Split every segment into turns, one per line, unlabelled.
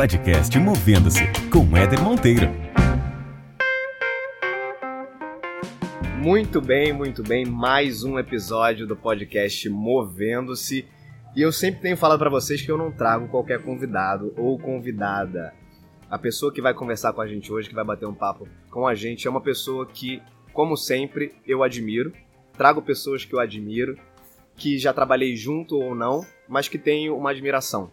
podcast Movendo-se com Éder Monteiro.
Muito bem, muito bem. Mais um episódio do podcast Movendo-se. E eu sempre tenho falado para vocês que eu não trago qualquer convidado ou convidada. A pessoa que vai conversar com a gente hoje, que vai bater um papo com a gente, é uma pessoa que, como sempre, eu admiro. Trago pessoas que eu admiro, que já trabalhei junto ou não, mas que tenho uma admiração.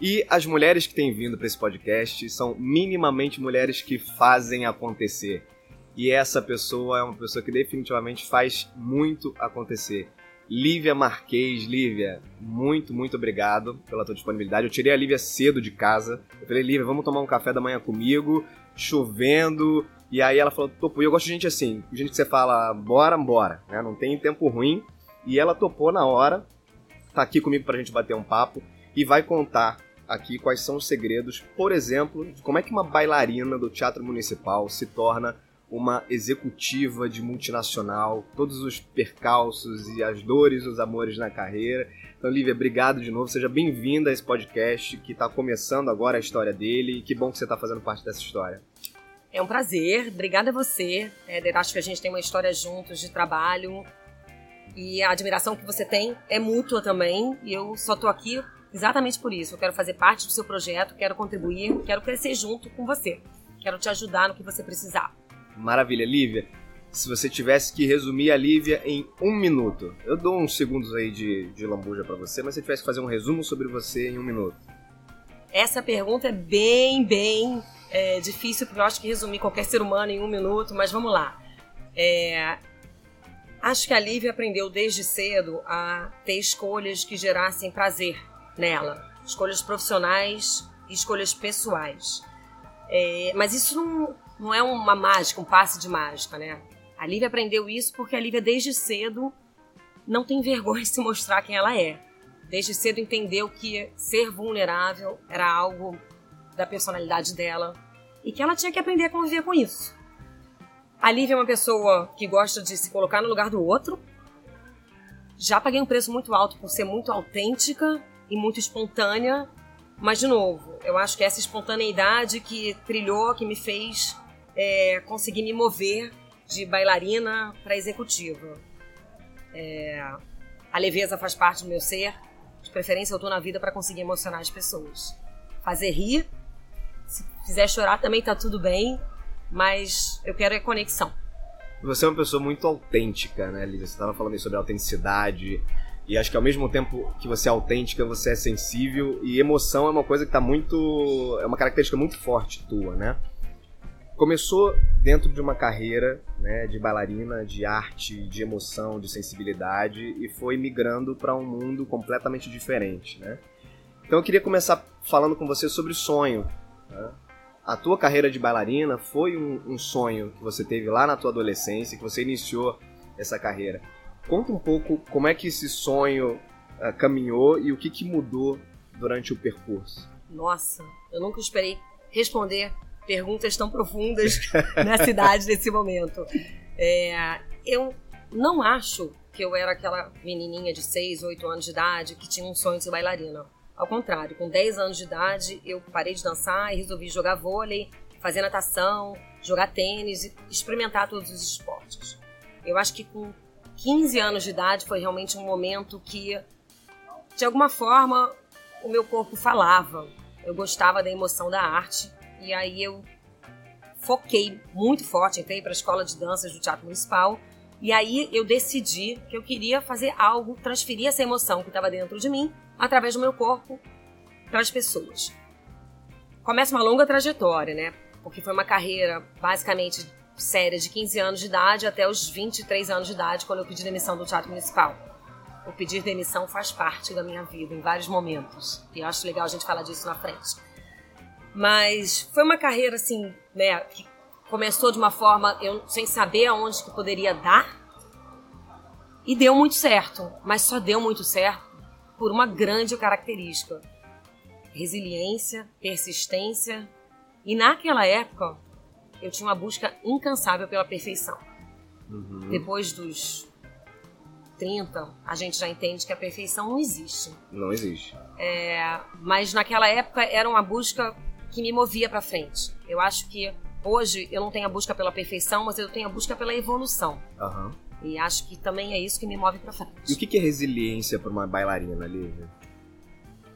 E as mulheres que têm vindo para esse podcast são minimamente mulheres que fazem acontecer. E essa pessoa é uma pessoa que definitivamente faz muito acontecer. Lívia Marquês, Lívia, muito, muito obrigado pela tua disponibilidade. Eu tirei a Lívia cedo de casa. Eu falei, Lívia, vamos tomar um café da manhã comigo, chovendo. E aí ela falou, topo. E eu gosto de gente assim, gente que você fala, bora, bora, né? Não tem tempo ruim. E ela topou na hora, tá aqui comigo pra gente bater um papo e vai contar aqui quais são os segredos, por exemplo, de como é que uma bailarina do Teatro Municipal se torna uma executiva de multinacional, todos os percalços e as dores, os amores na carreira. Então, Lívia, obrigado de novo. Seja bem-vinda a esse podcast que está começando agora a história dele. E que bom que você está fazendo parte dessa história.
É um prazer. Obrigada a você, Éder. Acho que a gente tem uma história juntos de trabalho. E a admiração que você tem é mútua também. E eu só tô aqui exatamente por isso. Eu quero fazer parte do seu projeto, quero contribuir, quero crescer junto com você. Quero te ajudar no que você precisar.
Maravilha, Lívia. Se você tivesse que resumir a Lívia em um minuto, eu dou uns segundos aí de, de lambuja para você, mas se você tivesse que fazer um resumo sobre você em um minuto.
Essa pergunta é bem, bem é, difícil, porque eu acho que resumir qualquer ser humano em um minuto, mas vamos lá. É, acho que a Lívia aprendeu desde cedo a ter escolhas que gerassem prazer nela. Escolhas profissionais e escolhas pessoais. É, mas isso não, não é uma mágica, um passe de mágica, né? A Lívia aprendeu isso porque a Lívia, desde cedo, não tem vergonha de se mostrar quem ela é. Desde cedo entendeu que ser vulnerável era algo da personalidade dela e que ela tinha que aprender a conviver com isso. A Lívia é uma pessoa que gosta de se colocar no lugar do outro. Já paguei um preço muito alto por ser muito autêntica e muito espontânea, mas de novo, eu acho que essa espontaneidade que trilhou, que me fez é, conseguir me mover de bailarina para executiva. É, a leveza faz parte do meu ser. De preferência, eu tô na vida para conseguir emocionar as pessoas. Fazer rir. Se quiser chorar também tá tudo bem, mas eu quero é conexão.
Você é uma pessoa muito autêntica, né, Lívia? Você estava falando sobre autenticidade. E acho que ao mesmo tempo que você é autêntica, você é sensível. E emoção é uma coisa que tá muito. É uma característica muito forte tua, né? começou dentro de uma carreira né, de bailarina, de arte, de emoção, de sensibilidade e foi migrando para um mundo completamente diferente. Né? Então eu queria começar falando com você sobre sonho. Né? A tua carreira de bailarina foi um, um, sonho que você teve lá na tua adolescência, que você iniciou essa carreira. Conta um pouco como é que esse sonho uh, caminhou e o que, que mudou durante o percurso.
Nossa, eu nunca esperei responder perguntas tão profundas na cidade nesse momento. É, eu não acho que eu era aquela menininha de 6, 8 anos de idade que tinha um sonho de ser bailarina. Ao contrário, com 10 anos de idade, eu parei de dançar e resolvi jogar vôlei, fazer natação, jogar tênis e experimentar todos os esportes. Eu acho que com 15 anos de idade foi realmente um momento que, de alguma forma, o meu corpo falava. Eu gostava da emoção da arte e aí eu foquei muito forte, entrei para a escola de danças do Teatro Municipal. E aí eu decidi que eu queria fazer algo, transferir essa emoção que estava dentro de mim, através do meu corpo, para as pessoas. Começa uma longa trajetória, né? Porque foi uma carreira basicamente séria de 15 anos de idade até os 23 anos de idade, quando eu pedi demissão do Teatro Municipal. O pedir demissão faz parte da minha vida em vários momentos. E eu acho legal a gente falar disso na frente. Mas foi uma carreira assim, né, que começou de uma forma eu sem saber aonde que poderia dar. E deu muito certo, mas só deu muito certo por uma grande característica: resiliência, persistência. E naquela época, eu tinha uma busca incansável pela perfeição. Uhum. Depois dos 30, a gente já entende que a perfeição não existe.
Não existe.
É, mas naquela época era uma busca que me movia para frente. Eu acho que hoje eu não tenho a busca pela perfeição, mas eu tenho a busca pela evolução.
Aham.
E acho que também é isso que me move para frente.
E o que que é resiliência para uma bailarina, Lívia?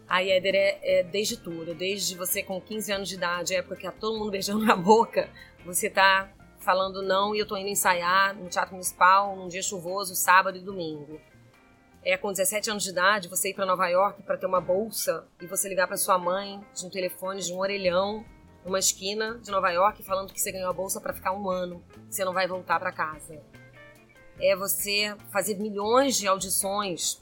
A Éder é, é desde tudo, desde você com 15 anos de idade, época que tá todo mundo beijando na boca, você tá falando não e eu tô indo ensaiar no Teatro Municipal num dia chuvoso, sábado e domingo. É com 17 anos de idade, você ir para Nova York para ter uma bolsa e você ligar para sua mãe de um telefone de um orelhão numa esquina de Nova York falando que você ganhou a bolsa para ficar um ano, você não vai voltar para casa. É você fazer milhões de audições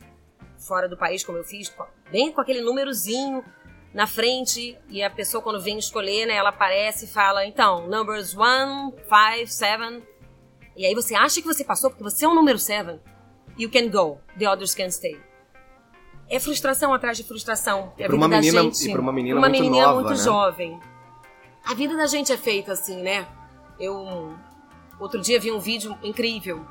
fora do país, como eu fiz, bem com aquele númerozinho na frente e a pessoa quando vem escolher, né, ela aparece e fala, então, numbers one, five, seven. E aí você acha que você passou porque você é um número seven. You can go, the others can stay. É frustração atrás de frustração. É a
pra uma menina-
gente,
e pra uma menina
uma
muito
menina
nova,
muito
né?
jovem. A vida da gente é feita assim, né? Eu outro dia vi um vídeo incrível.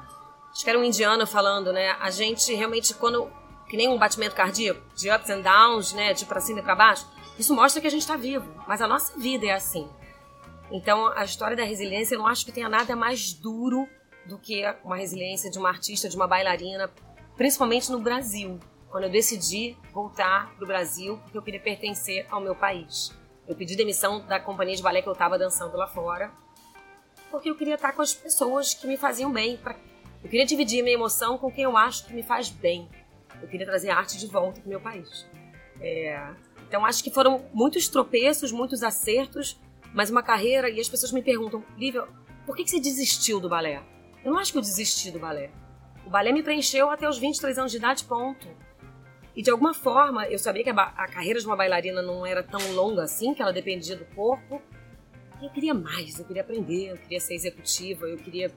Acho que era um indiano falando, né? A gente realmente quando que nem um batimento cardíaco, de ups and downs, né, de pra cima e pra baixo, isso mostra que a gente tá vivo, mas a nossa vida é assim. Então, a história da resiliência, eu não acho que tenha nada mais duro do que uma resiliência de uma artista, de uma bailarina, principalmente no Brasil. Quando eu decidi voltar pro Brasil, porque eu queria pertencer ao meu país. Eu pedi demissão da companhia de balé que eu estava dançando lá fora, porque eu queria estar com as pessoas que me faziam bem. pra- Eu queria dividir minha emoção com quem eu acho que me faz bem. Eu queria trazer a arte de volta pro meu país. É, Então acho que foram muitos tropeços, muitos acertos, mas uma carreira e as pessoas me perguntam, Lívia, por que que você desistiu do balé? Eu não acho que eu desisti do balé. O balé me preencheu até os 23 anos de idade, ponto. E de alguma forma, eu sabia que a, a carreira de uma bailarina não era tão longa assim, que ela dependia do corpo. E eu queria mais, eu queria aprender, eu queria ser executiva, eu queria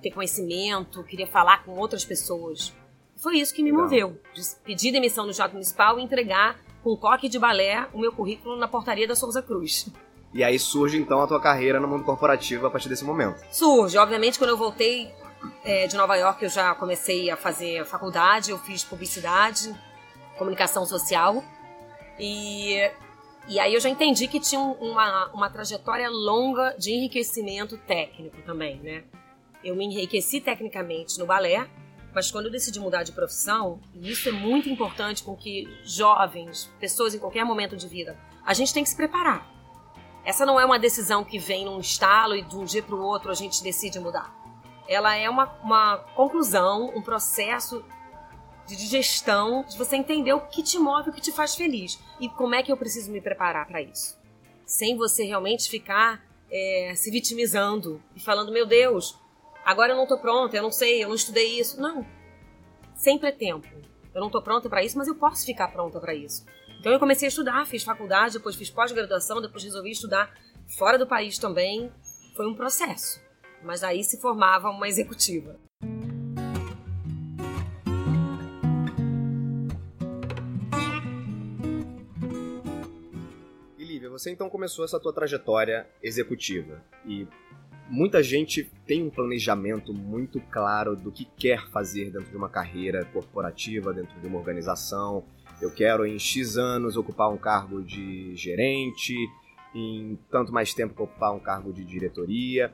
ter conhecimento, eu queria falar com outras pessoas. Foi isso que me
Legal.
moveu, pedir demissão no Teatro Municipal e entregar com um coque de balé o meu currículo na portaria da Souza Cruz.
E aí surge então a tua carreira no mundo corporativo a partir desse momento.
Surge, obviamente, quando eu voltei é, de Nova York, eu já comecei a fazer faculdade, eu fiz publicidade, comunicação social. E, e aí eu já entendi que tinha um- uma, uma trajetória longa de enriquecimento técnico também, né? Eu me enriqueci tecnicamente no balé, mas quando eu decidi mudar de profissão, e isso é muito importante com que jovens, pessoas em qualquer momento de vida, a gente tem que se preparar. Essa não é uma decisão que vem num estalo e de um dia para o outro a gente decide mudar. Ela é uma, uma conclusão, um processo de digestão, de você entender o que te move, o que te faz feliz e como é que eu preciso me preparar para isso. Sem você realmente ficar é, se vitimizando e falando: meu Deus, agora eu não tô pronta, eu não sei, eu não estudei isso. Não. Sempre é tempo. Eu não tô pronta para isso, mas eu posso ficar pronta para isso. Então eu comecei a estudar, fiz faculdade, depois fiz pós-graduação, depois resolvi estudar fora do país também. Foi um processo. Mas aí se formava uma executiva.
E Lívia, você então começou essa tua trajetória executiva e muita gente tem um planejamento muito claro do que quer fazer dentro de uma carreira corporativa, dentro de uma organização. Eu quero em X anos ocupar um cargo de gerente, em tanto mais tempo ocupar um cargo de diretoria.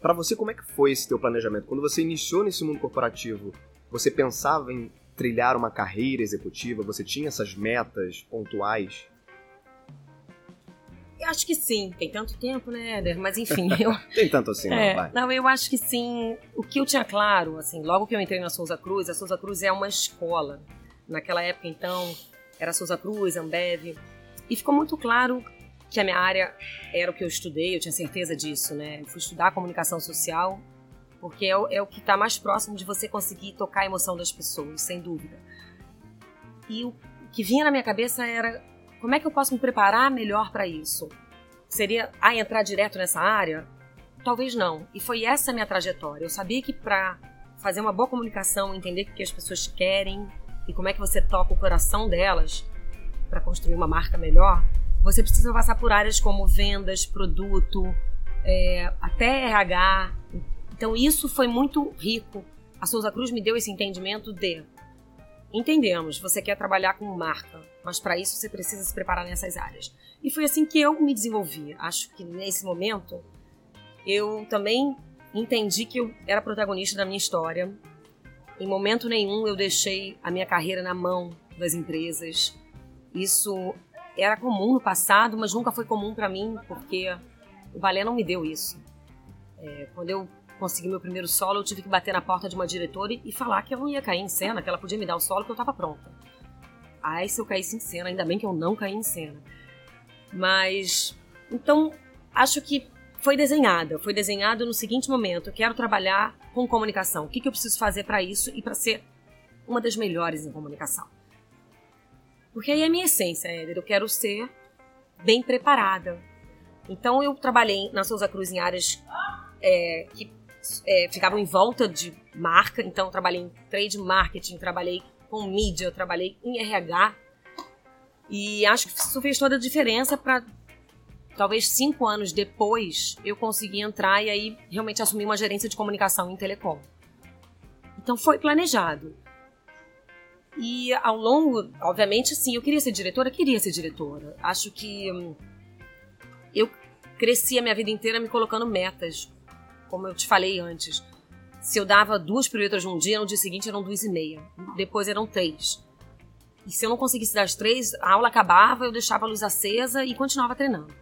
Para você, como é que foi esse teu planejamento? Quando você iniciou nesse mundo corporativo, você pensava em trilhar uma carreira executiva? Você tinha essas metas pontuais?
Acho que sim. Tem tanto tempo, né, Éder? Mas enfim, eu,
Tem tanto assim, não,
É,
vai.
não, eu acho que sim. O que eu tinha claro, assim, logo que eu entrei na Souza Cruz, a Souza Cruz é uma escola. Naquela época, então, era Souza Cruz, Ambev. E ficou muito claro que a minha área era o que eu estudei, eu tinha certeza disso, né? Eu fui estudar comunicação social, porque é o, é o que está mais próximo de você conseguir tocar a emoção das pessoas, sem dúvida. E o que vinha na minha cabeça era como é que eu posso me preparar melhor para isso? Seria, ah, entrar direto nessa área? Talvez não. E foi essa a minha trajetória. Eu sabia que para fazer uma boa comunicação, entender o que as pessoas querem e como é que você toca o coração delas para construir uma marca melhor, você precisa passar por áreas como vendas, produto, é, até RH. Então isso foi muito rico a Souza Cruz me deu esse entendimento de entendemos, você quer trabalhar com marca, mas para isso você precisa se preparar nessas áreas. E foi assim que eu me desenvolvi. Acho que nesse momento eu também entendi que eu era protagonista da minha história. Em momento nenhum eu deixei a minha carreira na mão das empresas. Isso era comum no passado, mas nunca foi comum para mim, porque o balé não me deu isso. É, quando eu consegui meu primeiro solo, eu tive que bater na porta de uma diretora e falar que eu não ia cair em cena, que ela podia me dar o solo que eu estava pronta. Ai, se eu caísse em cena, ainda bem que eu não caí em cena. Mas, então, acho que foi desenhada. Foi desenhado no seguinte momento: eu quero trabalhar com comunicação. O que, que eu preciso fazer para isso e para ser uma das melhores em comunicação? Porque aí é a minha essência, Éder. Eu quero ser bem preparada. Então eu trabalhei na Souza Cruz em áreas é, que é, ficavam em volta de marca. Então trabalhei em trade marketing, trabalhei com mídia, eu trabalhei em RH. E acho que isso fez toda a diferença para talvez cinco anos depois eu conseguir entrar e aí realmente assumir uma gerência de comunicação em telecom. Então foi planejado. E ao longo, obviamente, sim, eu queria ser diretora, queria ser diretora. Acho que hum, eu cresci a minha vida inteira me colocando metas, como eu te falei antes. Se eu dava duas piruetas num dia, no dia seguinte eram duas e meia. Depois eram três. E se eu não conseguisse dar as três, a aula acabava, eu deixava a luz acesa e continuava treinando.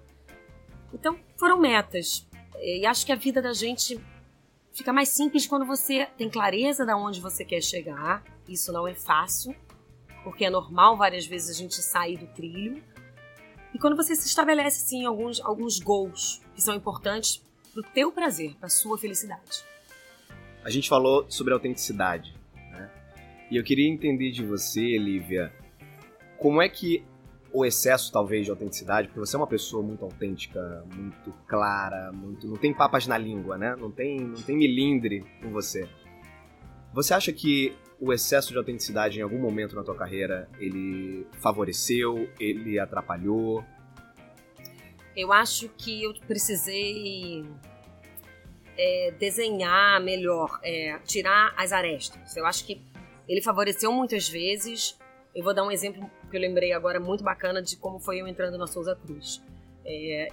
Então, foram metas. E acho que a vida da gente fica mais simples quando você tem clareza de onde você quer chegar isso não é fácil, porque é normal várias vezes a gente sair do trilho. E quando você se estabelece sim alguns alguns gols que são importantes para o teu prazer, para sua felicidade.
A gente falou sobre autenticidade, né? E eu queria entender de você, Lívia, como é que o excesso talvez de autenticidade, porque você é uma pessoa muito autêntica, muito clara, muito não tem papas na língua, né? Não tem não tem milindre com você. Você acha que o excesso de autenticidade em algum momento na tua carreira ele favoreceu, ele atrapalhou?
Eu acho que eu precisei é, desenhar melhor, é, tirar as arestas. Eu acho que ele favoreceu muitas vezes. Eu vou dar um exemplo que eu lembrei agora muito bacana de como foi eu entrando na Souza Cruz. É,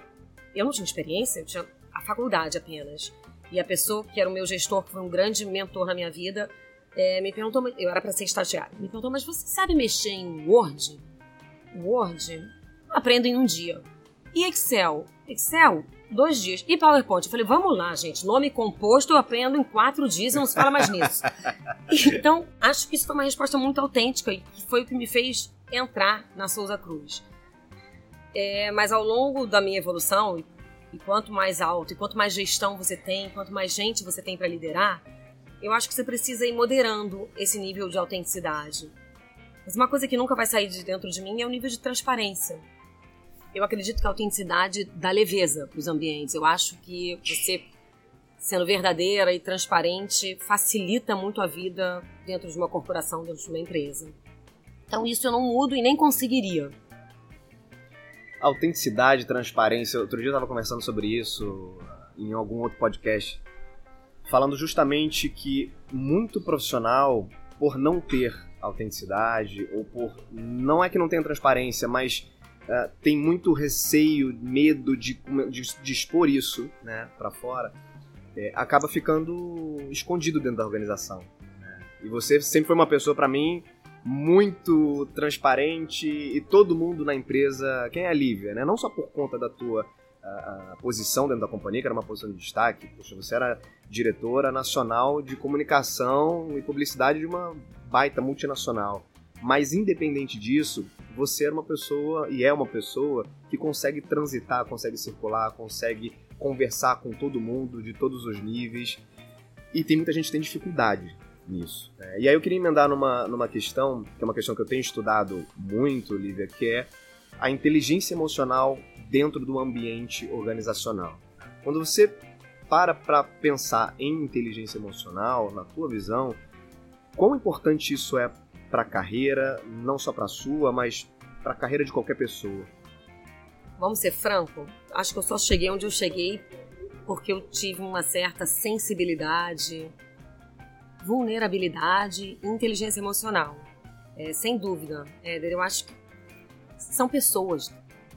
eu não tinha experiência, eu tinha a faculdade apenas. E a pessoa que era o meu gestor, que foi um grande mentor na minha vida, é, me perguntou, eu era para ser estagiária, me perguntou, mas você sabe mexer em Word? Word? Aprendo em um dia. E Excel? Excel? Dois dias. E PowerPoint? Eu falei, vamos lá, gente. Nome composto eu aprendo em quatro dias e não se fala mais nisso. então, acho que isso foi uma resposta muito autêntica e foi o que me fez entrar na Souza Cruz. É, mas ao longo da minha evolução, e quanto mais alto, e quanto mais gestão você tem, quanto mais gente você tem para liderar, eu acho que você precisa ir moderando esse nível de autenticidade. Mas uma coisa que nunca vai sair de dentro de mim é o nível de transparência. Eu acredito que a autenticidade dá leveza para os ambientes. Eu acho que você, sendo verdadeira e transparente, facilita muito a vida dentro de uma corporação, dentro de uma empresa. Então isso eu não mudo e nem conseguiria.
Autenticidade, transparência. Outro dia eu estava conversando sobre isso em algum outro podcast falando justamente que muito profissional, por não ter autenticidade, ou por. Não é que não tenha transparência, mas uh, tem muito receio, medo de, de, de expor isso né, para fora, é, acaba ficando escondido dentro da organização. Né? E você sempre foi uma pessoa, para mim, muito transparente e todo mundo na empresa. Quem é a Lívia, né? Não só por conta da tua a, a, posição dentro da companhia, que era uma posição de destaque. Poxa, você era diretora nacional de comunicação e publicidade de uma baita multinacional. Mas independente disso, você era uma pessoa e é uma pessoa que consegue transitar, consegue circular, consegue conversar com todo mundo de todos os níveis. E tem muita gente que tem dificuldade nisso. Né? E aí eu queria emendar numa, numa questão, que é uma questão que eu tenho estudado muito, Lívia, que é a inteligência emocional dentro do ambiente organizacional. Quando você para para pensar em inteligência emocional, na tua visão, quão importante isso é para a carreira, não só para a sua, mas para a carreira de qualquer pessoa?
Vamos ser franco, acho que eu só cheguei onde eu cheguei porque eu tive uma certa sensibilidade vulnerabilidade e inteligência emocional. É, sem dúvida, Éder, eu acho que são pessoas.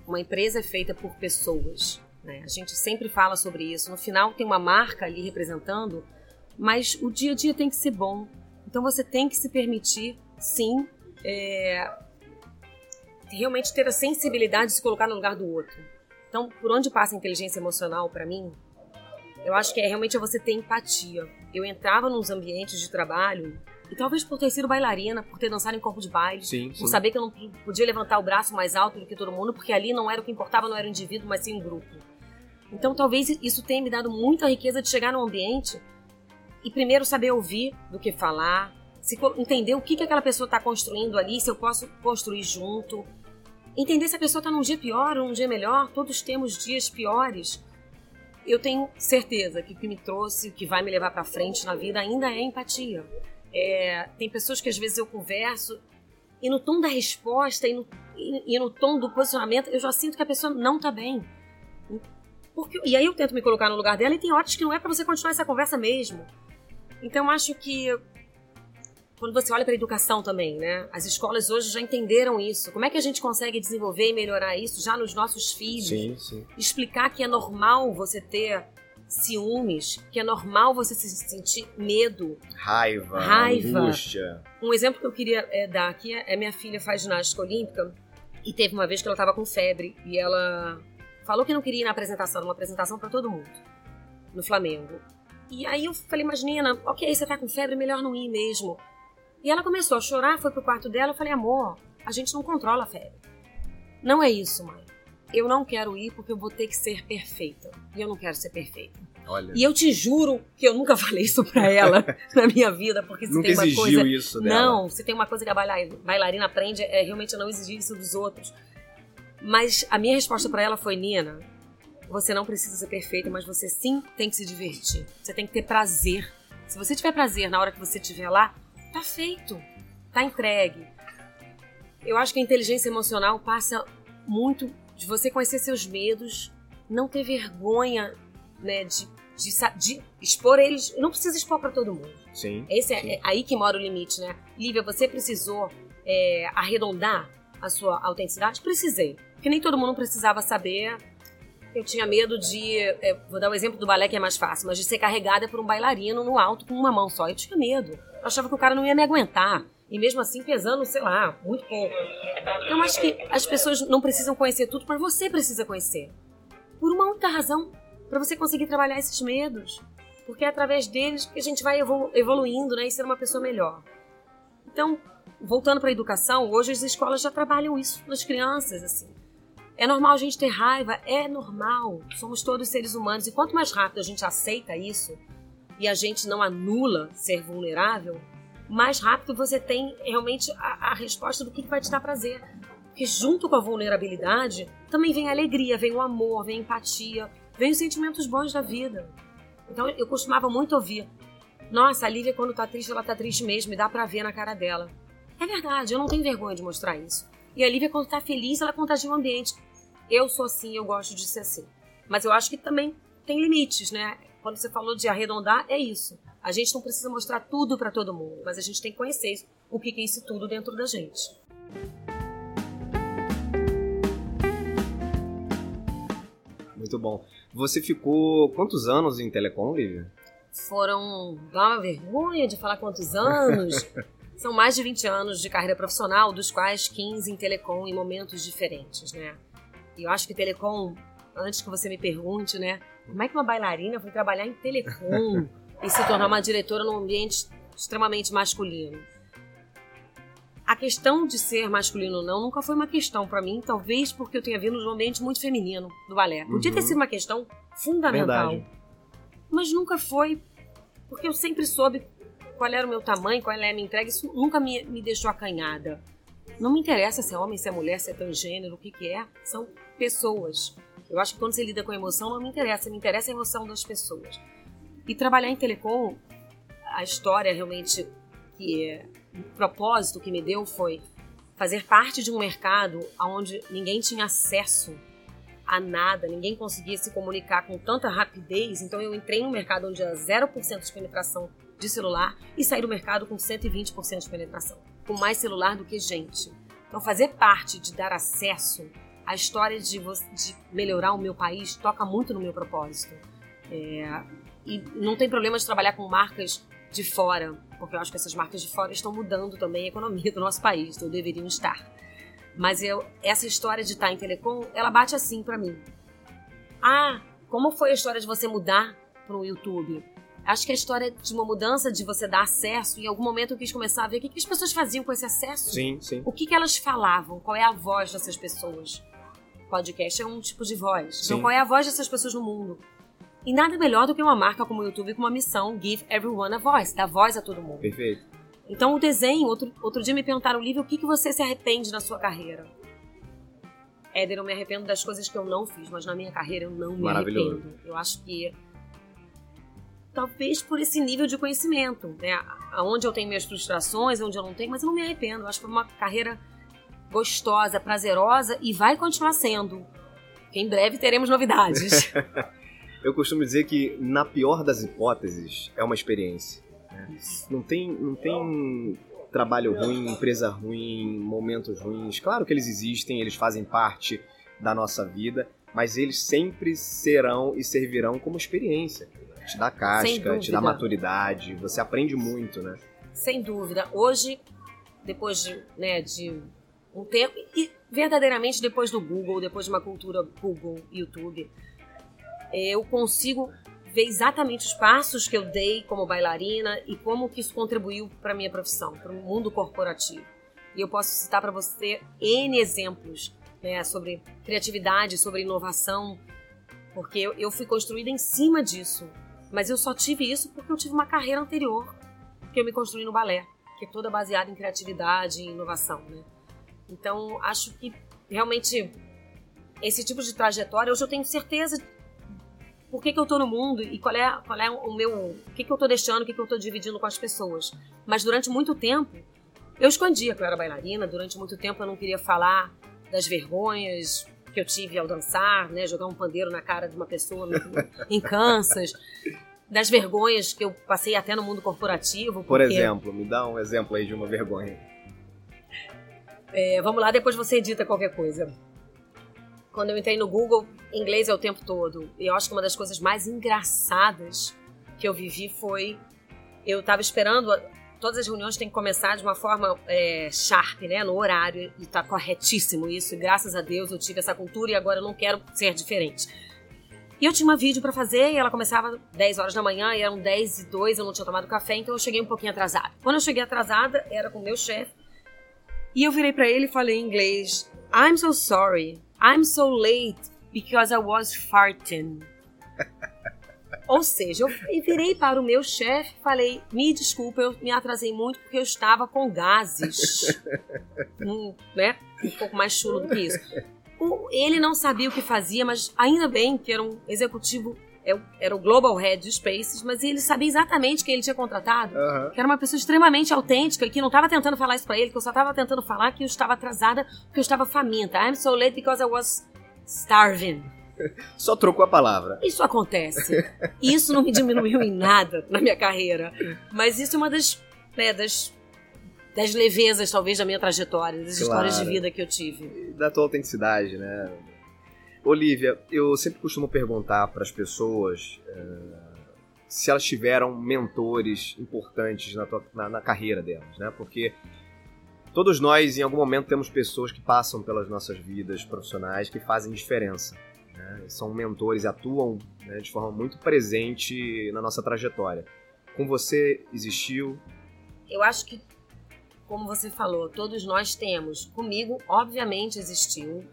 Uma empresa é feita por pessoas. Né? A gente sempre fala sobre isso. No final tem uma marca ali representando, mas o dia a dia tem que ser bom. Então você tem que se permitir, sim, é, realmente ter a sensibilidade de se colocar no lugar do outro. Então, por onde passa a inteligência emocional para mim, eu acho que é realmente é você ter empatia. Eu entrava nos ambientes de trabalho e talvez por ter sido bailarina, por ter dançado em corpo de baile,
Sim,
por
sim.
saber que eu não podia levantar o braço mais alto do que todo mundo, porque ali não era o que importava, não era o indivíduo, mas sim o grupo. Então talvez isso tenha me dado muita riqueza de chegar num ambiente e primeiro saber ouvir do que falar, se entender o que, que aquela pessoa está construindo ali, se eu posso construir junto. Entender se a pessoa está num dia pior ou num dia melhor, todos temos dias piores. Eu tenho certeza que o que me trouxe, o que vai me levar para frente na vida ainda é empatia. É, tem pessoas que às vezes eu converso e no tom da resposta e no, e, e no tom do posicionamento eu já sinto que a pessoa não tá bem. Porque, e aí eu tento me colocar no lugar dela e tem horas que não é para você continuar essa conversa mesmo. Então acho que quando você olha para a educação também, né? As escolas hoje já entenderam isso. Como é que a gente consegue desenvolver e melhorar isso já nos nossos filhos?
Sim, sim.
explicar que é normal você ter ciúmes, que é normal você se sentir medo.
Raiva,
Raiva.
angústia.
Um exemplo que eu queria é, dar aqui é minha filha faz ginástica olímpica e teve uma vez que ela estava com febre e ela falou que não queria ir na apresentação, uma apresentação para todo mundo no Flamengo. E aí eu falei, mas Nina, ok, você tá com febre, melhor não ir mesmo. E ela começou a chorar, foi pro quarto dela, eu falei, amor, a gente não controla a febre. Não é isso, mãe. Eu não quero ir porque eu vou ter que ser perfeita. E eu não quero ser perfeita.
Olha,
E eu te juro que eu nunca falei isso pra ela na minha vida, porque se
nunca
tem uma coisa.
isso dela.
Não, se tem uma coisa que a baila- bailarina aprende é realmente não exigir isso dos outros. Mas a minha resposta pra ela foi: Nina, você não precisa ser perfeita, mas você sim tem que se divertir. Você tem que ter prazer. Se você tiver prazer na hora que você estiver lá, tá feito, tá entregue. Eu acho que a inteligência emocional passa muito de você conhecer seus medos, não ter vergonha, né, de, de, de expor eles. Não precisa expor pra todo mundo.
Sim.
Esse é,
Sim.
é aí que mora o limite, né? Lívia, você precisou é, arredondar a sua autenticidade? Precisei. Porque nem todo mundo precisava saber. Eu tinha medo de. é, vou dar o exemplo do balé que é mais fácil, mas de ser carregada por um bailarino no alto com uma mão só. Eu tinha medo. Achava que o cara não ia me aguentar. E mesmo assim pesando, sei lá, muito pouco. Eu acho que as pessoas não precisam conhecer tudo, mas você precisa conhecer. Por uma única razão. Para você conseguir trabalhar esses medos. Porque é através deles que a gente vai evolu- evoluindo né, e ser uma pessoa melhor. Então, voltando para a educação, hoje as escolas já trabalham isso nas crianças. assim. É normal a gente ter raiva? É normal. Somos todos seres humanos. E quanto mais rápido a gente aceita isso e a gente não anula ser vulnerável, mais rápido você tem realmente a, a resposta do que que vai te dar prazer. Porque junto com a vulnerabilidade também vem a alegria, vem o amor, vem a empatia, vem os sentimentos bons da vida. Então eu costumava muito ouvir: Nossa, a Lívia, quando tá triste, ela tá triste mesmo, e dá pra ver na cara dela. É verdade, eu não tenho vergonha de mostrar isso. E a Lívia, quando tá feliz, ela contagia o ambiente. Eu sou assim, eu gosto de ser assim. Mas eu acho que também tem limites, né? Quando você falou de arredondar, é isso. A gente não precisa mostrar tudo pra todo mundo, mas a gente tem que conhecer o que que é isso tudo dentro da gente.
Muito bom. Você ficou quantos anos em Telecom, Lívia?
Foram. dá uma vergonha de falar quantos anos. São mais de 20 anos de carreira profissional, dos quais 15 em telecom em momentos diferentes, né? E eu acho que telecom, antes que você me pergunte, né? Como é que uma bailarina foi trabalhar em telecom e se tornar uma diretora num ambiente extremamente masculino? A questão de ser masculino ou não nunca foi uma questão pra mim, talvez porque eu tenha vindo de um ambiente muito feminino do balé. Podia ter
Uhum.
sido uma questão fundamental
Verdade.
mas nunca foi, porque eu sempre soube qual era o meu tamanho, qual era a minha entrega, isso nunca me, me deixou acanhada. Não me interessa se é homem, se é mulher, se é transgênero, o que que é, são pessoas. Eu acho que quando você lida com emoção, não me interessa, me interessa a emoção das pessoas. E trabalhar em telecom, a história realmente que é, o propósito que me deu foi fazer parte de um mercado onde ninguém tinha acesso a nada, ninguém conseguia se comunicar com tanta rapidez. Então eu entrei num mercado onde a 0% de penetração de celular e sair do mercado com 120% de penetração, com mais celular do que gente. Então, fazer parte de dar acesso à história de, de melhorar o meu país toca muito no meu propósito. É, e não tem problema de trabalhar com marcas de fora, porque eu acho que essas marcas de fora estão mudando também a economia do nosso país, então deveriam estar. Mas eu, essa história de estar em telecom, ela bate assim para mim. Ah, como foi a história de você mudar para o YouTube? Acho que a história de uma mudança, de você dar acesso, em algum momento eu quis começar a ver o que, que as pessoas faziam com esse acesso.
Sim, sim.
O que, que elas falavam, qual é a voz dessas pessoas. Podcast é um tipo de voz. Então, sim. Então, qual é a voz dessas pessoas no mundo? E nada melhor do que uma marca como o YouTube com uma missão Give Everyone a Voice, dar voz a todo mundo.
Perfeito.
Então, o desenho, outro, outro dia me perguntaram, Lívia, o que, que você se arrepende na sua carreira? Éder, eu me arrependo das coisas que eu não fiz, mas na minha carreira eu não me arrependo. Eu acho que talvez por esse nível de conhecimento, né? Onde eu tenho minhas frustrações, onde eu não tenho, mas eu não me arrependo. Eu acho que foi uma carreira gostosa, prazerosa e vai continuar sendo. Em breve teremos novidades.
eu costumo dizer que, na pior das hipóteses, é uma experiência. Né? Não tem, não tem trabalho ruim, empresa ruim, momentos ruins. Claro que eles existem, eles fazem parte da nossa vida, mas eles sempre serão e servirão como experiência. Te dá casca, te dá maturidade, você aprende muito, né?
Sem dúvida. Hoje, depois de, né, de um tempo, e verdadeiramente depois do Google, depois de uma cultura Google, YouTube, eu consigo ver exatamente os passos que eu dei como bailarina e como que isso contribuiu para minha profissão, para o mundo corporativo. E eu posso citar para você N exemplos né, sobre criatividade, sobre inovação, porque eu, fui construída em cima disso. Mas eu só tive isso porque eu tive uma carreira anterior que eu me construí no balé, que é toda baseada em criatividade e inovação, né? Então, acho que realmente esse tipo de trajetória, hoje eu tenho certeza por que, que eu tô no mundo e qual é, qual é o meu. O que, que eu tô deixando, o que, que eu tô dividindo com as pessoas. Mas durante muito tempo, eu escondia que eu era bailarina, durante muito tempo eu não queria falar das vergonhas que eu tive ao dançar, né? Jogar um pandeiro na cara de uma pessoa em Kansas. Das vergonhas que eu passei até no mundo corporativo.
Por exemplo, me dá um exemplo aí de uma vergonha.
É, vamos lá, depois você edita qualquer coisa. Quando eu entrei no Google, inglês é o tempo todo. E eu acho que uma das coisas mais engraçadas que eu vivi foi. Eu estava esperando. Todas as reuniões têm que começar de uma forma é, sharp, né? No horário. E tá corretíssimo isso. E graças a Deus eu tive essa cultura e agora eu não quero ser diferente. E eu tinha uma vídeo para fazer e ela começava 10 horas da manhã e eram 10 e 2, eu não tinha tomado café, então eu cheguei um pouquinho atrasada. Quando eu cheguei atrasada, era com o meu chefe. E eu virei para ele e falei em inglês: I'm so sorry. I'm so late because I was farting. Ou seja, eu virei para o meu chefe e falei: me desculpa, eu me atrasei muito porque eu estava com gases. um, né? um pouco mais chulo do que isso. ele não sabia o que fazia, mas ainda bem que era um executivo era o Global Head de Spaces, mas ele sabia exatamente quem ele tinha contratado. Uhum. Que era uma pessoa extremamente autêntica e que não estava tentando falar isso para ele, que eu só estava tentando falar que eu estava atrasada porque eu estava faminta. I'm so late because I was starving.
Só trocou a palavra.
Isso acontece. Isso não me diminuiu em nada na minha carreira. Mas isso é uma das, né, das, das levezas, talvez, da minha trajetória, das claro. histórias de vida que eu tive.
Da tua autenticidade, né? Olivia, eu sempre costumo perguntar para as pessoas uh, se elas tiveram mentores importantes na, tua, na, na, carreira delas, né? Porque todos nós, em algum momento, temos pessoas que passam pelas nossas vidas profissionais que fazem diferença. Né? São mentores atuam né, de forma muito presente na nossa trajetória. Com você existiu?
Eu acho que, como você falou, todos nós temos. Comigo, obviamente, existiu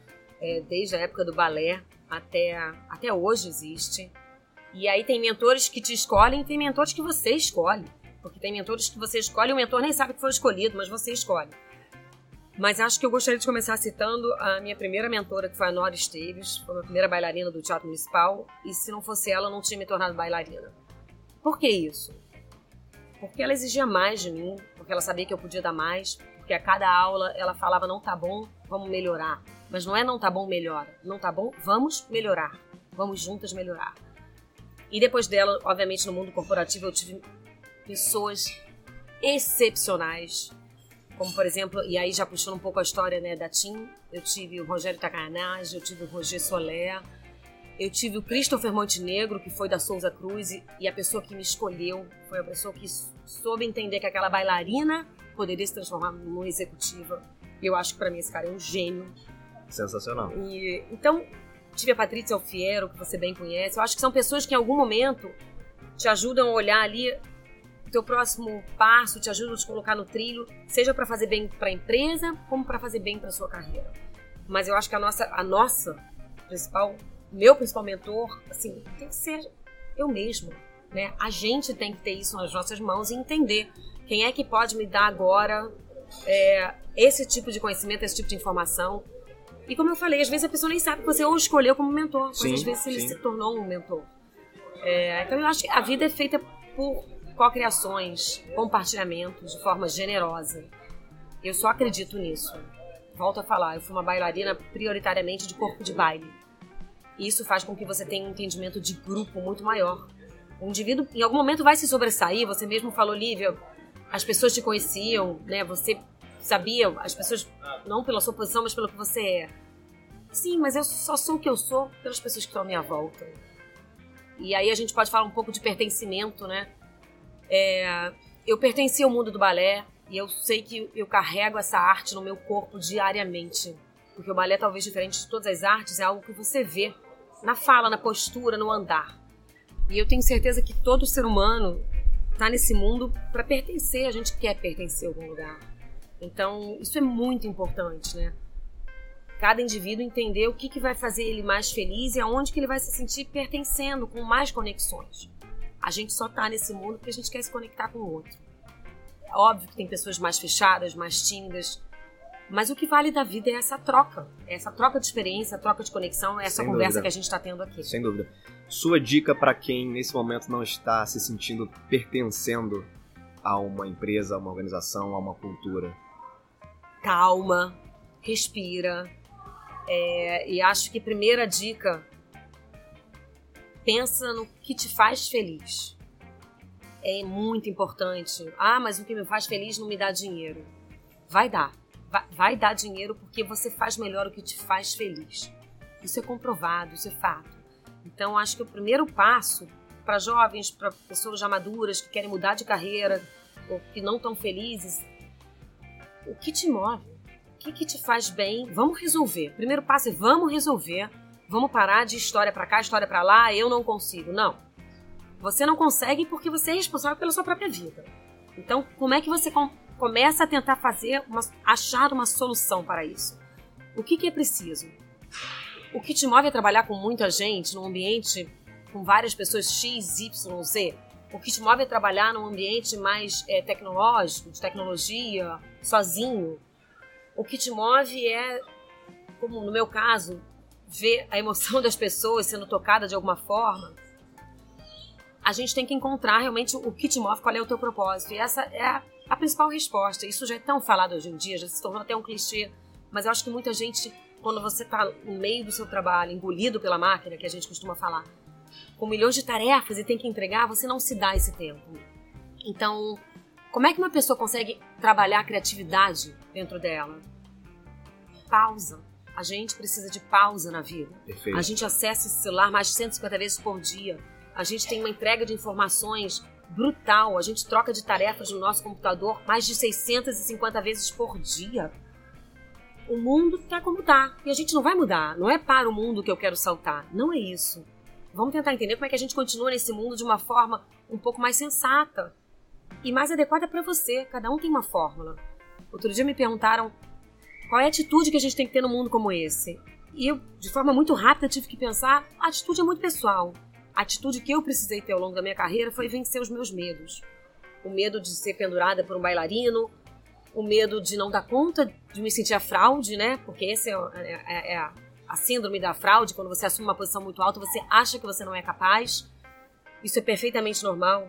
é, desde a época do balé até, até hoje existe. E aí tem mentores que te escolhem tem mentores que você escolhe. Porque tem mentores que você escolhe o mentor nem sabe que foi escolhido, mas você escolhe. Mas acho que eu gostaria de começar citando a minha primeira mentora, que foi a Nora Esteves, foi a primeira bailarina do Teatro Municipal, e se não fosse ela, eu não tinha me tornado bailarina. Por que isso? Porque ela exigia mais de mim, porque ela sabia que eu podia dar mais, porque a cada aula ela falava: não tá bom, vamos melhorar. Mas não é não tá bom, melhora. Não tá bom, vamos melhorar. Vamos juntas melhorar. E depois dela, obviamente, no mundo corporativo eu tive pessoas excepcionais. Como, por exemplo, e aí já puxando um pouco a história né, da TIM, eu tive o Rogério Tacanage, eu tive o Roger Soler, eu tive o Christopher Montenegro, que foi da Souza Cruz, e a pessoa que me escolheu foi a pessoa que soube entender que aquela bailarina poderia se transformar numa executiva. Eu acho que para mim esse cara é um gênio.
Sensacional.
E, então, tive a Patrícia Alfiero, que você bem conhece. Eu acho que são pessoas que em algum momento te ajudam a olhar ali o teu próximo passo, te ajudam a te colocar no trilho, seja para fazer bem para a empresa, como para fazer bem para sua carreira. Mas eu acho que a nossa, a nossa principal, meu principal mentor, assim, tem que ser eu mesmo, né? A gente tem que ter isso nas nossas mãos e entender quem é que pode me dar agora é, esse tipo de conhecimento, esse tipo de informação. E como eu falei, às vezes a pessoa nem sabe que você ou escolheu como mentor, mas
Sim,
às vezes ele
sim.
se tornou um mentor. É, então eu acho que a vida é feita por cocriações, compartilhamentos de forma generosa. Eu só acredito nisso. Volto a falar, eu fui uma bailarina prioritariamente de corpo de baile. E isso faz com que você tenha um entendimento de grupo muito maior. O indivíduo, em algum momento, vai se sobressair. Você mesmo falou, Lívia, as pessoas te conheciam, né? Você sabia, as pessoas, não pela sua posição, mas pelo que você é. Sim, mas eu só sou o que eu sou pelas pessoas que estão à minha volta. E aí a gente pode falar um pouco de pertencimento, né? É, eu pertenci ao mundo do balé e eu sei que eu carrego essa arte no meu corpo diariamente. Porque o balé, talvez diferente de todas as artes, é algo que você vê na fala, na postura, no andar. E eu tenho certeza que todo ser humano está nesse mundo para pertencer, a gente quer pertencer a algum lugar. Então, isso é muito importante, né? Cada indivíduo entender o que, que vai fazer ele mais feliz e aonde que ele vai se sentir pertencendo, com mais conexões. A gente só tá nesse mundo porque a gente quer se conectar com o outro. É óbvio que tem pessoas mais fechadas, mais tímidas, mas o que vale da vida é essa troca. É essa troca de experiência, a troca de conexão, é essa
Sem
conversa
dúvida.
que a gente está tendo aqui.
Sem dúvida. Sua dica para quem nesse momento não está se sentindo pertencendo a uma empresa, a uma organização, a uma cultura.
calma, respira. É, e acho que primeira dica, pensa no que te faz feliz. É muito importante. Ah, mas o que me faz feliz não me dá dinheiro. Vai dar. Vai, dar dinheiro porque você faz melhor o que te faz feliz. Isso é comprovado, isso é fato. Então, acho que o primeiro passo para jovens, para pessoas já maduras que querem mudar de carreira ou que não estão felizes, o que te move? O que, que te faz bem? Vamos resolver. Primeiro passo é vamos resolver. Vamos parar de história para cá, história para lá, eu não consigo. Não. Você não consegue porque você é responsável pela sua própria vida. Então, como é que você começa a tentar fazer, uma, achar uma solução para isso? O que, que é preciso? O que te move a trabalhar com muita gente, num ambiente com várias pessoas X, Y, Z? O que te move a trabalhar num ambiente mais eh, tecnológico, de tecnologia, sozinho? O que te move é, como no meu caso, ver a emoção das pessoas sendo tocada de alguma forma. A gente tem que encontrar realmente o que te move, qual é o teu propósito. E essa é a, a principal resposta. Isso já é tão falado hoje em dia, já se tornou até um clichê. Mas eu acho que muita gente, quando você está no meio do seu trabalho, engolido pela máquina, que a gente costuma falar, com milhões de tarefas e tem que entregar, você não se dá esse tempo. Então, como é que uma pessoa consegue trabalhar a criatividade dentro dela? Pausa. A gente precisa de pausa na vida.
Perfeito.
A gente acessa esse celular mais de 150 vezes por dia. A gente tem uma entrega de informações brutal. A gente troca de tarefas no nosso computador mais de 650 vezes por dia. O mundo tá como tá. E a gente não vai mudar. Não é para o mundo que eu quero saltar. Não é isso. Vamos tentar entender como é que a gente continua nesse mundo de uma forma um pouco mais sensata e mais adequada para você. Cada um tem uma fórmula. Outro dia me perguntaram qual é a atitude que a gente tem que ter num mundo como esse. E eu, de forma muito rápida, tive que pensar: a atitude é muito pessoal. A atitude que eu precisei ter ao longo da minha carreira foi vencer os meus medos. O medo de ser pendurada por um bailarino, o medo de não dar conta de me sentir a fraude, né? Porque esse é, é- é a, a síndrome da fraude, quando você assume uma posição muito alta, você acha que você não é capaz. Isso é perfeitamente normal.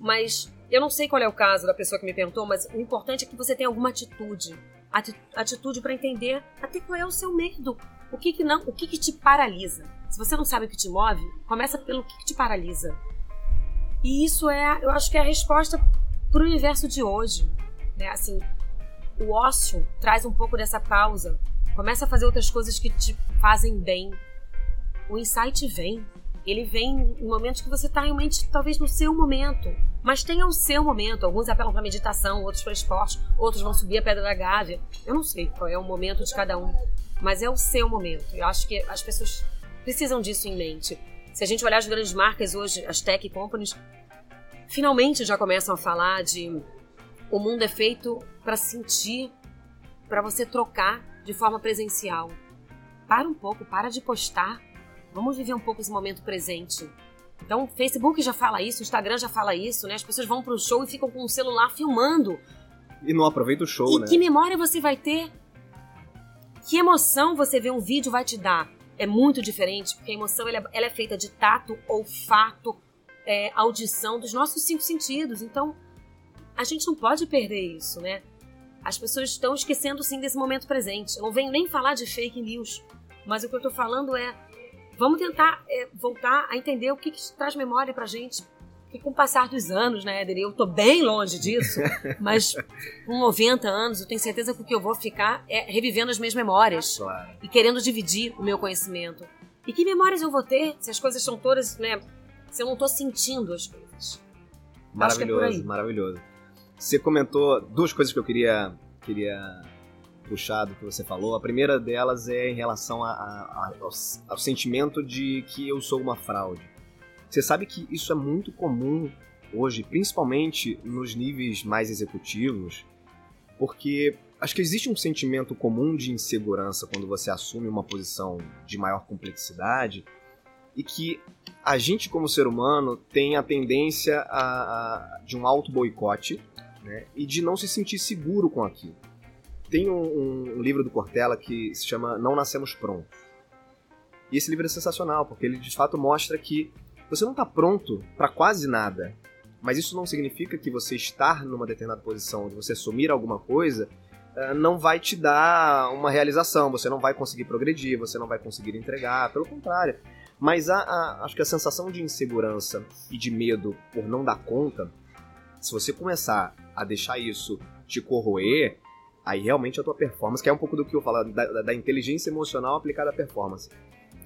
Mas eu não sei qual é o caso da pessoa que me perguntou, mas o importante é que você tenha alguma atitude. Ati- Atitude para entender até qual é o seu medo. O que que não, o que que te paralisa? Se você não sabe o que te move, começa pelo que, que te paralisa. E isso é, eu acho que é a resposta para o universo de hoje. Né? Assim, o ócio traz um pouco dessa pausa. Começa a fazer outras coisas que te fazem bem. O insight vem. Ele vem em momentos que você está realmente, talvez no seu momento. Mas tenha o seu momento. Alguns apelam para meditação, outros para esporte, outros vão subir a pedra da Gávea. Eu não sei qual é o momento de cada um. Mas é o seu momento. Eu acho que as pessoas precisam disso em mente. Se a gente olhar as grandes marcas hoje, as tech companies, finalmente já começam a falar de o mundo é feito para sentir, para você trocar de forma presencial. Para um pouco, para de postar. Vamos viver um pouco esse momento presente. Então, o Facebook já fala isso, o Instagram já fala isso, né? As pessoas vão para o show e ficam com o celular filmando.
E não aproveita o show,
e
né?
que memória você vai ter? Que emoção você ver um vídeo vai te dar? É muito diferente, porque a emoção ela é, ela é feita de tato, olfato, é, audição, dos nossos cinco sentidos. Então, a gente não pode perder isso, né? As pessoas estão esquecendo sim desse momento presente. Eu não venho nem falar de fake news, mas o que eu estou falando é vamos tentar é, voltar a entender o que, que traz memória pra gente. Porque com o passar dos anos, né, Éder, eu tô bem longe disso, mas com 90 anos, eu tenho certeza que o que eu vou ficar é revivendo as minhas memórias
Claro.
e querendo dividir o meu conhecimento. E que memórias eu vou ter se as coisas são todas, né, se eu não tô sentindo as coisas? Que é
Maravilhoso,
aí.
maravilhoso. Você comentou duas coisas que eu queria, queria puxar do que você falou. A primeira delas é em relação a- a- a- ao, ao sentimento de que eu sou uma fraude. Você sabe que isso é muito comum hoje, principalmente nos níveis mais executivos, porque acho que existe um sentimento comum de insegurança quando você assume uma posição de maior complexidade e que a gente como ser humano tem a tendência a, a- de um auto boicote né, e de não se sentir seguro com aquilo. Tem um, um livro do Cortella que se chama Não Nascemos Prontos. E esse livro é sensacional porque ele de fato mostra que você não está pronto para quase nada, mas isso não significa que você estar numa determinada posição, de você assumir alguma coisa, eh, não vai te dar uma realização, você não vai conseguir progredir, você não vai conseguir entregar, pelo contrário. Mas a, a- acho que a sensação de insegurança e de medo por não dar conta, se você começar a deixar isso te corroer, aí realmente a tua performance, que é um pouco do que eu falo, da, da- da inteligência emocional aplicada à performance,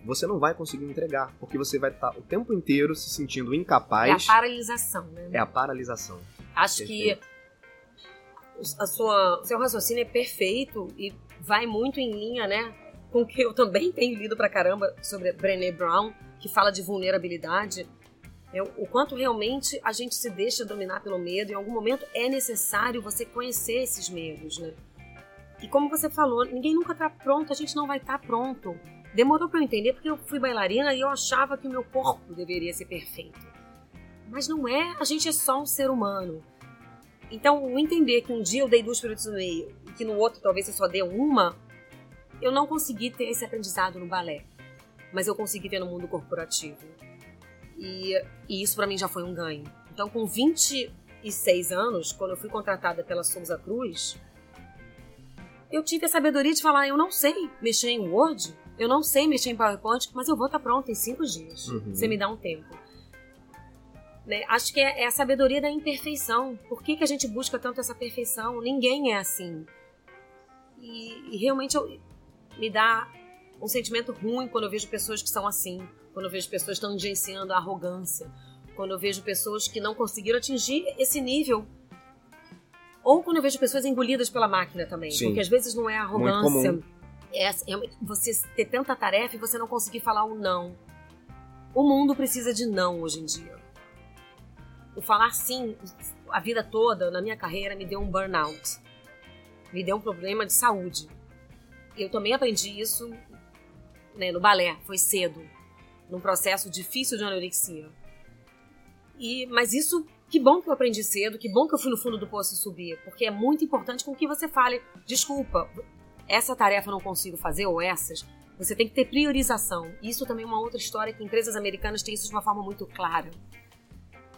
você não vai conseguir entregar, porque você vai estar o tempo inteiro se sentindo
É a
incapaz.
paralisação, né?
É a paralisação.
Acho
Perfeito.
que a sua, o seu raciocínio é perfeito e vai muito em linha, né? Com o que eu também tenho lido pra caramba sobre Brené Brown, que fala de vulnerabilidade. É, o quanto realmente a gente se deixa dominar pelo medo. Em algum momento é necessário você conhecer esses medos, né? E como você falou, ninguém nunca tá pronto, a gente não vai estar pronto. Demorou pra eu entender porque eu fui bailarina e eu achava que o meu corpo deveria ser perfeito. Mas não é, a gente é só um ser humano. Então, entender que um dia eu dei duas piruetas no meio e que no outro talvez eu só dê uma, eu não consegui ter esse aprendizado no balé. Mas eu consegui ter no mundo corporativo. E, e isso pra mim já foi um ganho. Então, com 26 anos, quando eu fui contratada pela Souza Cruz, eu tive a sabedoria de falar: eu não sei mexer em Word, eu não sei mexer em PowerPoint, mas eu vou estar pronta em cinco dias.
Uhum.
Você me dá um tempo. Né? Acho que é, é a sabedoria da imperfeição. Por que, que a gente busca tanto essa perfeição? Ninguém é assim. E, e realmente eu- me dá um sentimento ruim quando eu vejo pessoas que são assim. Quando eu vejo pessoas tangenciando a arrogância. Quando eu vejo pessoas que não conseguiram atingir esse nível. Ou quando eu vejo pessoas engolidas pela máquina também.
Sim.
Porque às vezes não é arrogância. É realmente você ter tanta tarefa e você não conseguir falar um não. O mundo precisa de não hoje em dia. O falar sim a vida toda na minha carreira me deu um burnout. Me deu um problema de saúde. Eu também aprendi isso né, no balé, foi cedo, num processo difícil de anorexia. E, mas isso, que bom que eu aprendi cedo, que bom que eu fui no fundo do poço subir, porque é muito importante com que você fale, desculpa, essa tarefa eu não consigo fazer, ou essas, você tem que ter priorização. Isso também é uma outra história que empresas americanas têm isso de uma forma muito clara.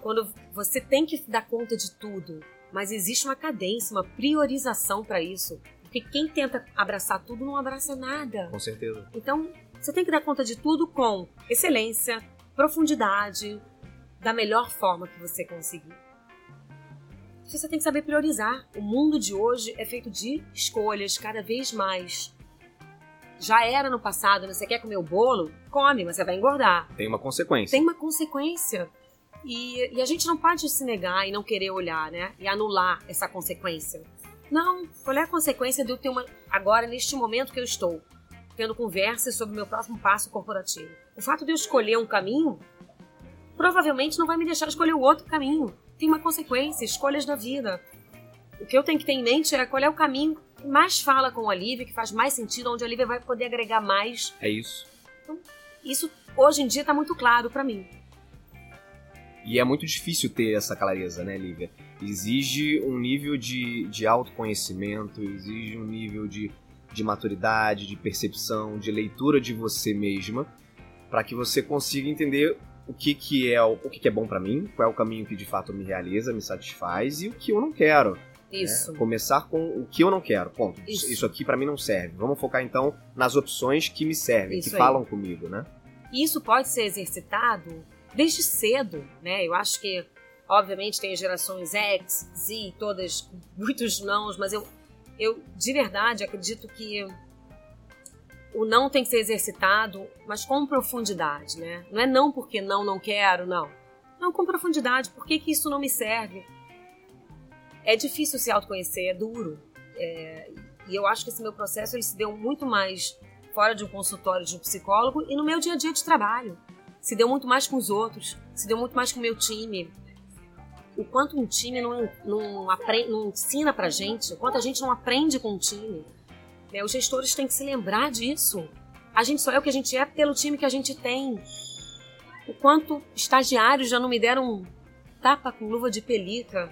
Quando você tem que dar conta de tudo, mas existe uma cadência, uma priorização para isso. Porque quem tenta abraçar tudo não abraça nada.
Com certeza.
Então, você tem que dar conta de tudo com excelência, profundidade, da melhor forma que você conseguir. Você tem que saber priorizar. O mundo de hoje é feito de escolhas cada vez mais. Já era no passado, né? você quer comer o bolo? Come, mas você vai engordar.
Tem uma consequência.
Tem uma consequência. E, e, a gente não pode se negar e não querer olhar, né? E anular essa consequência. Não, qual é a consequência de eu ter uma. Agora, neste momento que eu estou tendo conversas sobre o meu próximo passo corporativo. O fato de eu escolher um caminho provavelmente não vai me deixar escolher o outro caminho. Tem uma consequência, escolhas da vida. O que eu tenho que ter em mente é qual é o caminho que mais fala com a Lívia, que faz mais sentido, onde a Lívia vai poder agregar mais.
É isso.
Então, isso hoje em dia está muito claro para mim.
E é muito difícil ter essa clareza, né, Lívia? Exige um nível de, de autoconhecimento, exige um nível de, de maturidade, de percepção, de leitura de você mesma, para que você consiga entender o que, que é o, que, que é bom para mim, qual é o caminho que de fato me realiza, me satisfaz e o que eu não quero. Né?
Isso.
Né? Começar com o que eu não quero. Ponto. Isso, Isso aqui para mim não serve. Vamos focar então nas opções que me servem, Isso que aí. falam comigo, né?
Isso pode ser exercitado desde cedo, né? Eu acho que, obviamente, tem gerações X, Z, todas muitos nãos, mas eu, eu de verdade acredito que o não tem que ser exercitado, mas com profundidade, né? Não é não porque não, não quero, não. Não, com profundidade. Por que, que isso não me serve? É difícil se autoconhecer, é duro. É, e eu acho que esse meu processo ele se deu muito mais fora de um consultório de um psicólogo e no meu dia a dia de trabalho. Se deu muito mais com os outros, se deu muito mais com o meu time. O quanto um time não, não, aprende, não ensina pra gente, o quanto a gente não aprende com o time né? Os gestores têm que se lembrar disso. A gente só é o que a gente é pelo time que a gente tem. O quanto estagiários já não me deram um tapa com luva de pelica.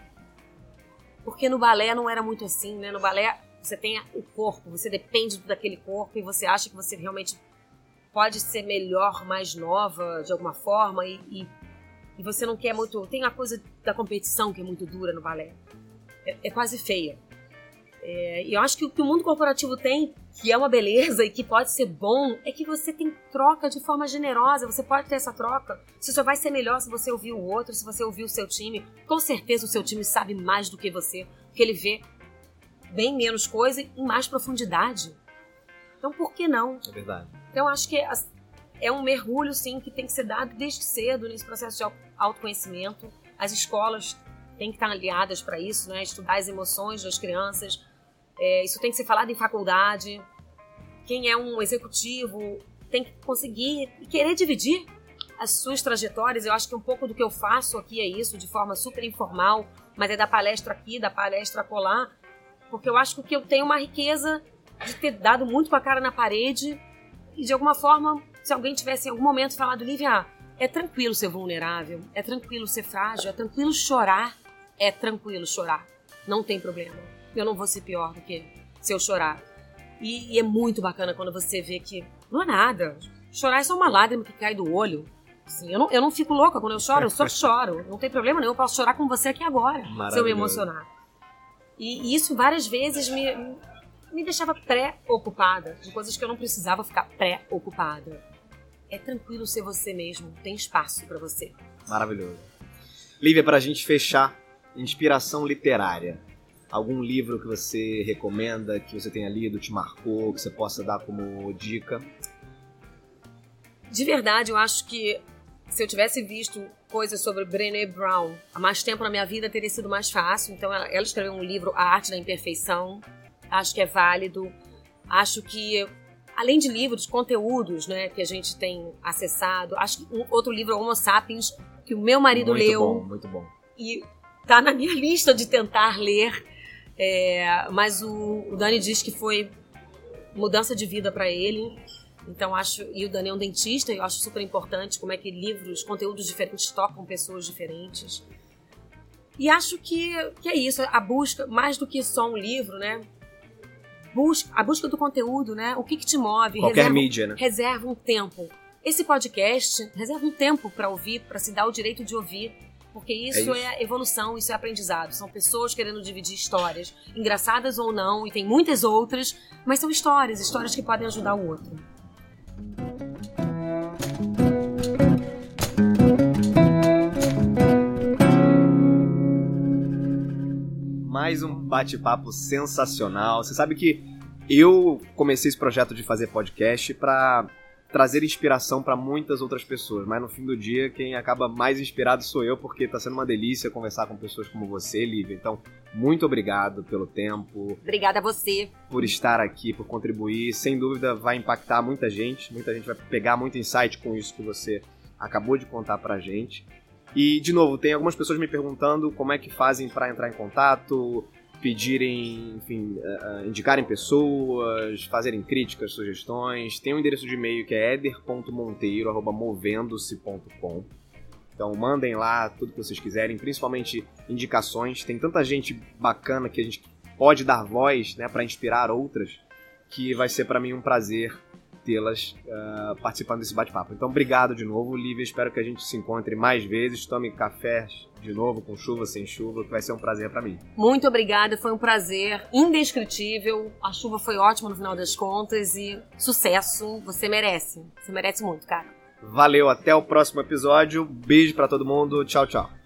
Porque no balé não era muito assim, né? No balé você tem o corpo, você depende daquele corpo e você acha que você realmente pode ser melhor, mais nova de alguma forma e, e, e você não quer muito. Tem a coisa da competição que é muito dura no balé. É, é quase feia. É, e eu acho que o que o mundo corporativo tem, que é uma beleza e que pode ser bom, é que você tem troca de forma generosa. Você pode ter essa troca. Você só vai ser melhor se você ouvir o outro, se você ouvir o seu time. Com certeza o seu time sabe mais do que você, porque ele vê bem menos coisa e em mais profundidade. Então por que não?
É verdade.
Então eu acho que é um mergulho, sim, que tem que ser dado desde cedo nesse processo de autoconhecimento. As escolas têm que estar aliadas para isso, né? Estudar as emoções das crianças, é, isso tem que ser falado em faculdade. Quem é um executivo tem que conseguir e querer dividir as suas trajetórias. Eu acho que um pouco do que eu faço aqui é isso, de forma super informal, mas é da palestra aqui, da palestra colar, porque eu acho que eu tenho uma riqueza de ter dado muito com a cara na parede e de alguma forma, se alguém tivesse em algum momento falado, Lívia, é tranquilo ser vulnerável, é tranquilo ser frágil, é tranquilo chorar, é tranquilo chorar, não tem problema eu não vou ser pior do que se eu chorar. E, e, é muito bacana quando você vê que não é nada. Chorar é só uma lágrima que cai do olho. Assim, eu, não, eu não fico louca quando eu choro, eu só choro. Não tem problema nenhum, eu posso chorar com você aqui agora, se eu me emocionar. E, e isso várias vezes me, me deixava pré-ocupada de coisas que eu não precisava ficar pré-ocupada. É tranquilo ser você mesmo, tem espaço para você.
Maravilhoso. Lívia, para a gente fechar, inspiração literária algum livro que você recomenda, que você tenha lido, te marcou, que você possa dar como dica?
De verdade, eu acho que se eu tivesse visto coisas sobre Brené Brown há mais tempo na minha vida, teria sido mais fácil. Então, ela, ela escreveu um livro, A Arte da Imperfeição. Acho que é válido. Acho que, além de livros, conteúdos né, que a gente tem acessado. Acho que um, outro livro, Homo Sapiens, que o meu marido
muito
leu.
Muito bom, muito bom.
E tá na minha lista de tentar ler. É, mas o, o, Dani diz que foi mudança de vida para ele. Então acho e o Dani é um dentista, eu acho super importante como é que livros, conteúdos diferentes tocam pessoas diferentes. E acho que, que é isso, a busca mais do que só um livro, né? Busca, a busca do conteúdo, né? O que, que te move?
Qualquer reserva, mídia, né?
Reserva um tempo. Esse podcast reserva um tempo para ouvir, para se dar o direito de ouvir porque é isso é, isso é, evolução, isso é aprendizado. São pessoas querendo dividir histórias, engraçadas ou não, e tem muitas outras, mas são histórias, histórias que podem ajudar o outro.
Mais um bate-papo sensacional. Você sabe que eu comecei esse projeto de fazer podcast para trazer inspiração para muitas outras pessoas, mas no fim do dia quem acaba mais inspirado sou eu, porque está sendo uma delícia conversar com pessoas como você, Lívia. Então, muito obrigado pelo tempo.
Obrigada a você.
Por estar aqui, por contribuir. Sem dúvida vai impactar muita gente, muita gente vai pegar muito insight com isso que você acabou de contar pra gente. E, de novo, tem algumas pessoas me perguntando como é que fazem para entrar em contato, pedirem, enfim, uh, indicarem pessoas, fazerem críticas, sugestões. Tem um endereço de e-mail que é eder.monteiro.movendo-se.com. Então mandem lá tudo que vocês quiserem, principalmente indicações. Tem tanta gente bacana que a gente pode dar voz né, para inspirar outras, que vai ser para mim um prazer tê-las uh, participando desse bate-papo. Então, obrigado de novo, Lívia. Espero que a gente se encontre mais vezes. Tome café de novo, com chuva, sem chuva, que vai ser um prazer para mim.
Muito obrigada, foi um prazer indescritível. A chuva foi ótima no final das contas e sucesso. Você merece. Você merece muito, cara.
Valeu, até o próximo episódio. Beijo para todo mundo. Tchau, tchau.